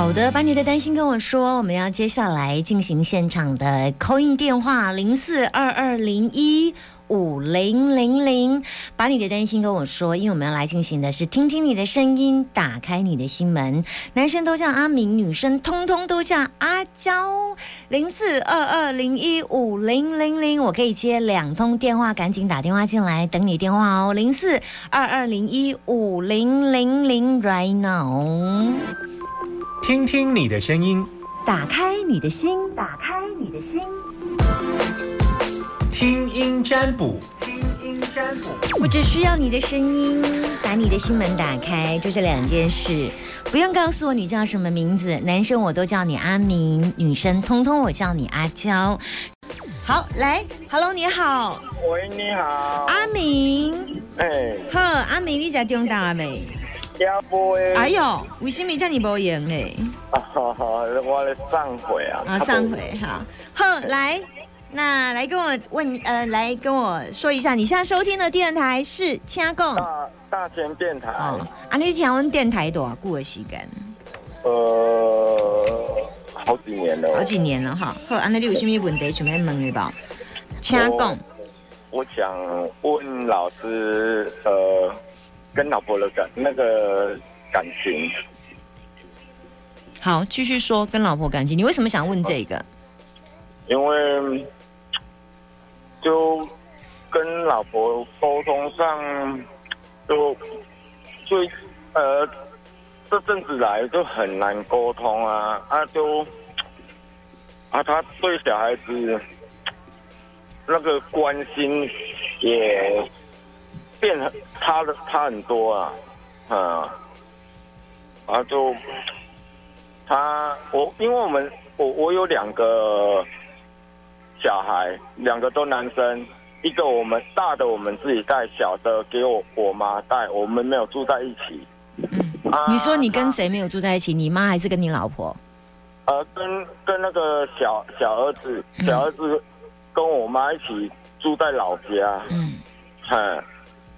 好的，把你的担心跟我说，我们要接下来进行现场的 coin 电话零四二二零一五零零零，把你的担心跟我说，因为我们要来进行的是听听你的声音，打开你的心门。男生都叫阿明，女生通通都叫阿娇。零四二二零一五零零零，我可以接两通电话，赶紧打电话进来，等你电话哦。零四二二零一五零零零，right now。听听你的声音，打开你的心，打开你的心，听音占卜，听音占卜。我只需要你的声音，把你的心门打开，就这两件事。不用告诉我你叫什么名字，男生我都叫你阿明，女生通通我叫你阿娇。好，来，Hello，你好，喂，你好，阿明，哎，好，阿明，你在中大没？哎呦，为什么叫你无赢嘞？啊哈哈，我咧上回啊，啊，上回哈，好，来，那来跟我问，呃，来跟我说一下，你现在收听的电台是掐共大大千电台，哦，啊，你听阮电台多久的时间？呃，好几年了，好几年了哈。好，安那你有什么问题想要问的吧？请讲。我想问老师，呃。跟老婆的感那个感情，好，继续说跟老婆感情。你为什么想问这个？因为就跟老婆沟通上，就最呃这阵子来就很难沟通啊啊就啊他对小孩子那个关心也。变很差的差很多啊，嗯，啊就他我因为我们我我有两个小孩，两个都男生，一个我们大的我们自己带，小的给我我妈带，我们没有住在一起。嗯，你说你跟谁没有住在一起？你妈还是跟你老婆？呃，跟跟那个小小儿子，小儿子跟我妈一起住在老家。嗯，哼。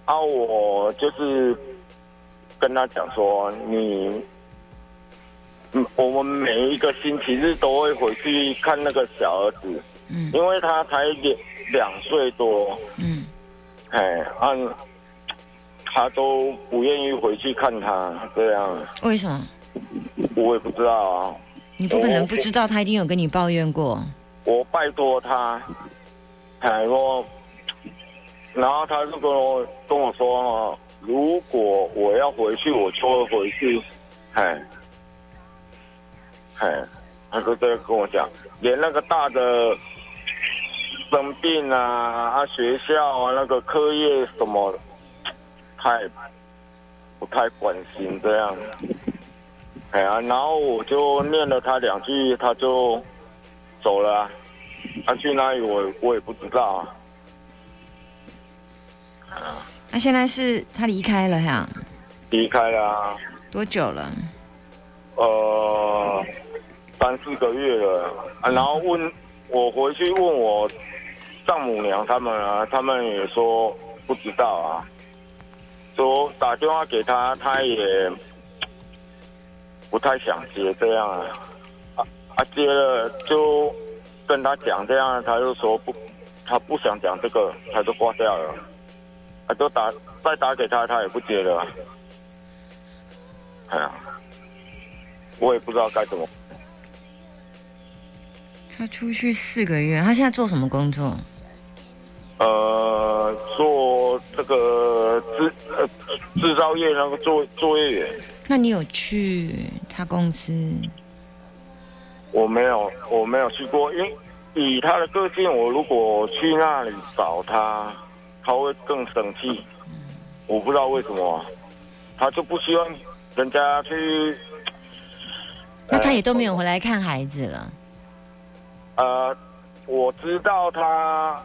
啊，我就是跟他讲说，你，嗯，我们每一个星期日都会回去看那个小儿子，嗯，因为他才两两岁多，嗯，哎，按他都不愿意回去看他，这样，为什么？我也不知道啊。你不可能不知道，他一定有跟你抱怨过。我拜托他，哎，我。然后他就跟我跟我说：“如果我要回去，我就会回去。”哎，哎，他就这样跟我讲，连那个大的生病啊啊，学校啊那个课业什么，太不太关心这样。哎呀，然后我就念了他两句，他就走了。他去哪里，我我也不知道啊。那现在是他离开了呀？离开了。多久了？呃，三四个月了。啊，然后问我回去问我丈母娘他们啊，他们也说不知道啊。说打电话给他，他也不太想接这样啊。啊啊，接了就跟他讲这样，他就说不，他不想讲这个，他就挂掉了。他都打再打给他，他也不接了。哎呀，我也不知道该怎么。他出去四个月，他现在做什么工作？呃，做这个制呃制造业那个作作业员。那你有去他公司？我没有，我没有去过，因以他的个性，我如果去那里找他。他会更生气，我不知道为什么，他就不希望人家去。那他也都没有回来看孩子了。呃，我知道他，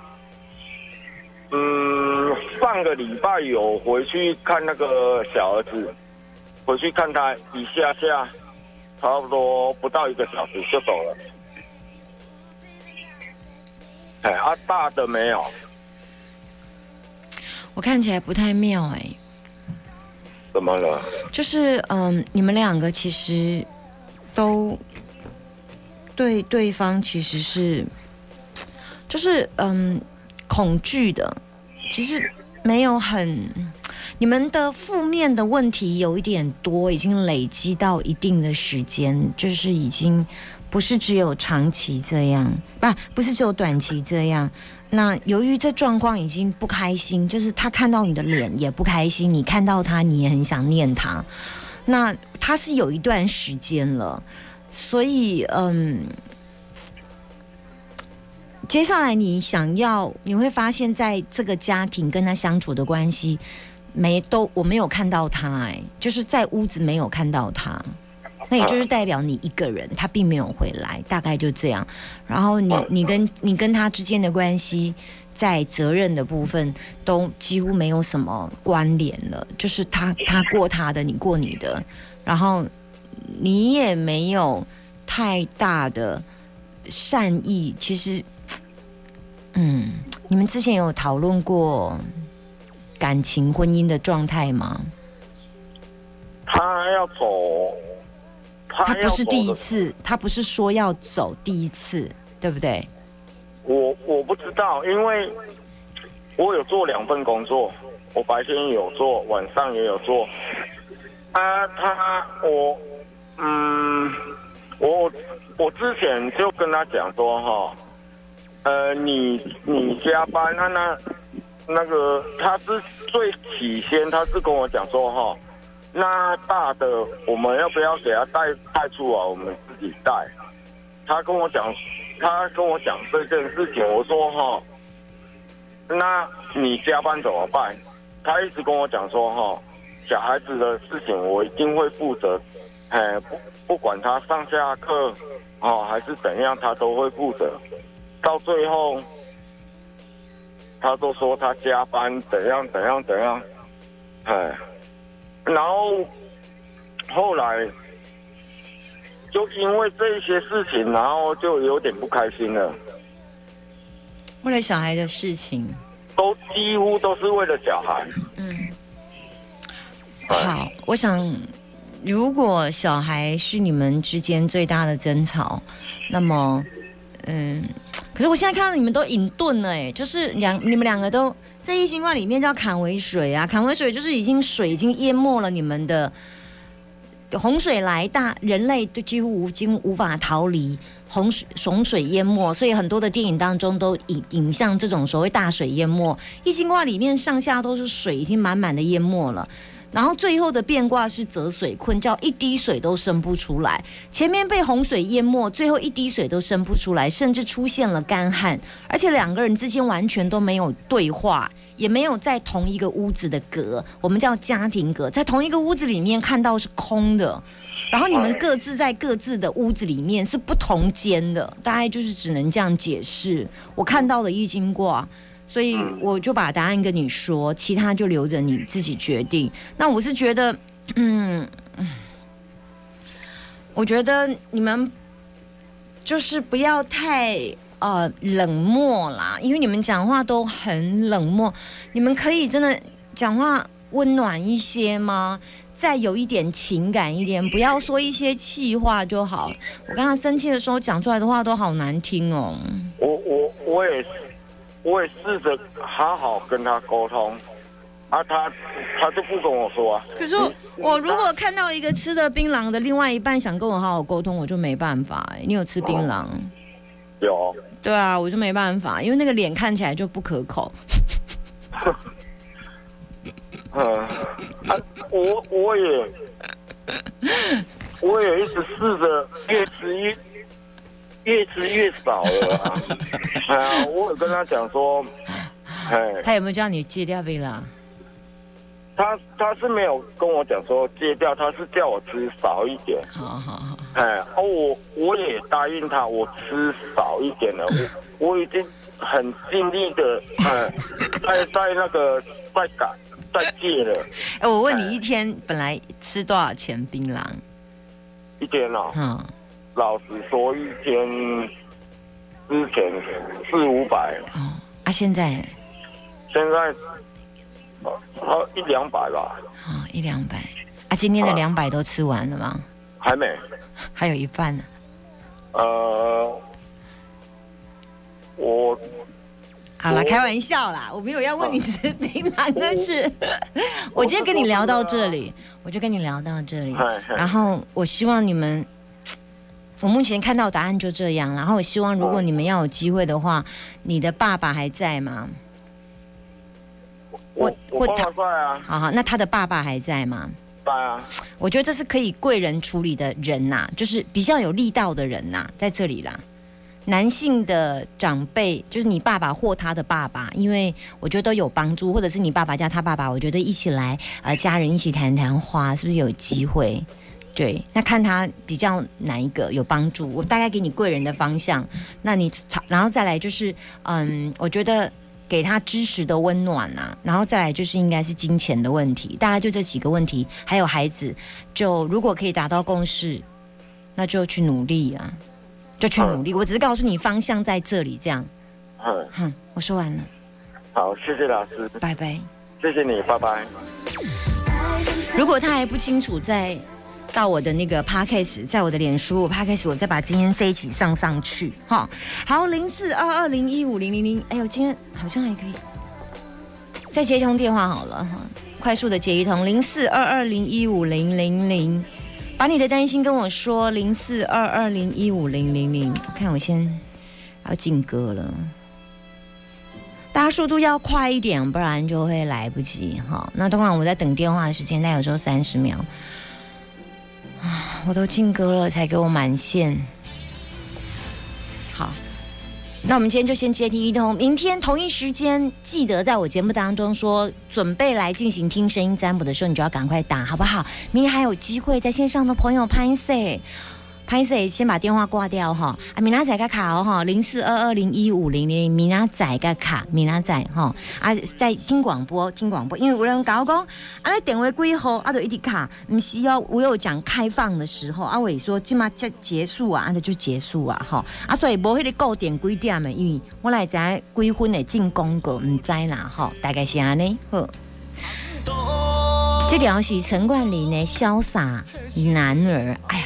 嗯，上个礼拜有回去看那个小儿子，回去看他一下下，差不多不到一个小时就走了。哎，啊，大的没有。我看起来不太妙哎，怎么了？就是嗯，你们两个其实都对对方其实是就是嗯恐惧的，其实没有很。你们的负面的问题有一点多，已经累积到一定的时间，就是已经不是只有长期这样，不，不是只有短期这样。那由于这状况已经不开心，就是他看到你的脸也不开心，你看到他你也很想念他。那他是有一段时间了，所以嗯，接下来你想要，你会发现在这个家庭跟他相处的关系。没都我没有看到他哎，就是在屋子没有看到他，那也就是代表你一个人，他并没有回来，大概就这样。然后你你跟你跟他之间的关系，在责任的部分都几乎没有什么关联了，就是他他过他的，你过你的，然后你也没有太大的善意。其实，嗯，你们之前有讨论过。感情婚姻的状态吗？他要走，他不是第一次，他不是说要走第一次，对不对？我我不知道，因为我有做两份工作，我白天有做，晚上也有做。啊，他我嗯，我我之前就跟他讲说哈，呃，你你加班，那那。那个他是最起先，他是跟我讲说哈，那大的我们要不要给他带带出来？我们自己带。他跟我讲，他跟我讲这件事情，我说哈，那你加班怎么办？他一直跟我讲说哈，小孩子的事情我一定会负责，哎，不不管他上下课哦还是怎样，他都会负责。到最后。他都说他加班怎样怎样怎样，哎，然后后来就因为这些事情，然后就有点不开心了。为了小孩的事情，都几乎都是为了小孩。嗯，好，我想如果小孩是你们之间最大的争吵，那么，嗯。可是我现在看到你们都隐遁了，哎，就是两你们两个都在易经卦里面叫坎为水啊，坎为水就是已经水已经淹没了你们的洪水来，大人类都几乎无经无法逃离洪水洪水淹没，所以很多的电影当中都影影像这种所谓大水淹没。易经卦里面上下都是水，已经满满的淹没了。然后最后的变卦是泽水困，叫一滴水都生不出来。前面被洪水淹没，最后一滴水都生不出来，甚至出现了干旱，而且两个人之间完全都没有对话，也没有在同一个屋子的隔，我们叫家庭隔，在同一个屋子里面看到是空的，然后你们各自在各自的屋子里面是不同间的，大概就是只能这样解释。我看到的易经卦。所以我就把答案跟你说，其他就留着你自己决定。那我是觉得，嗯，我觉得你们就是不要太呃冷漠啦，因为你们讲话都很冷漠。你们可以真的讲话温暖一些吗？再有一点情感一点，不要说一些气话就好。我刚刚生气的时候讲出来的话都好难听哦。我我我也是。我也试着好好跟他沟通，啊，他他就不跟我说啊。可是我如果看到一个吃的槟榔的另外一半想跟我好好沟通，我就没办法。你有吃槟榔？有。对啊，我就没办法，因为那个脸看起来就不可口。嗯，啊，我我也我也一直试着越吃越。越吃越少了，哎呀，我有跟他讲说，哎，他有没有叫你戒掉槟榔？他他是没有跟我讲说戒掉，他是叫我吃少一点。好好好，哎，哦，我我也答应他，我吃少一点了，我我已经很尽力的，哎，在在那个在改在戒了。哎，我问你，一天本来吃多少钱槟榔？一天哦。嗯。老实说，一天之前四五百哦，啊，现在现在呃一两百吧。哦，一两百啊，今天的两百都吃完了吗？还没。还有一半呢。呃，我好了，开玩笑啦，我没有要问你吃槟榔，但 是我今天跟你聊到这里，我就跟你聊到这里。然后我希望你们，我目前看到答案就这样。然后我希望如果你们要有机会的话，你的爸爸还在吗？我我我爸爸在啊，好好，那他的爸爸还在吗？在啊，我觉得这是可以贵人处理的人呐、就是比较有力道的人呐、在这里啦。男性的长辈，就是你爸爸或他的爸爸，因为我觉得都有帮助，或者是你爸爸加他爸爸，我觉得一起来，呃，家人一起谈谈话，是不是有机会？对，那看他比较哪一个有帮助，我大概给你贵人的方向，那你然后再来就是，嗯，我觉得给他知识的温暖啊，然后再来就是应该是金钱的问题，大概就这几个问题，还有孩子，就如果可以达到共识，那就去努力啊，就去努力。我只是告诉你方向在这里，这样，嗯，哼，我说完了，好，谢谢老师，拜拜。谢谢你，拜拜。如果他还不清楚，再到我的那个 podcast，在我的脸书 podcast，我再把今天这一集上上去哈。好，零四二二零一五零零零，哎呦，今天好像还可以再接一通电话好了哈，快速的接一通零四二二零一五零零零，把你的担心跟我说零四二二零一五零零零，看我先要进歌了。大家速度要快一点，不然就会来不及哈。那通常我在等电话的时间，但有时候三十秒，我都进歌了才给我满线。好，那我们今天就先接听一通，明天同一时间记得在我节目当中说准备来进行听声音占卜的时候，你就要赶快打，好不好？明天还有机会在线上的朋友拍摄。拍摄先把电话挂掉哈，啊，米拉仔个卡哦哈，零四二二零一五零零，米拉仔个卡，米拉仔哈，啊，在听广播，听广播，因为有人搞讲，啊，那电话几号，啊，就一直卡，唔需要我有讲开放的时候，啊，伟说今嘛结结束啊，啊，就结束啊，哈，啊，所以无迄个固定几点的，因为我来知几分的进广告，唔知啦，哈，大概是安尼，好。这条是陈冠霖的潇洒男儿，哎呀。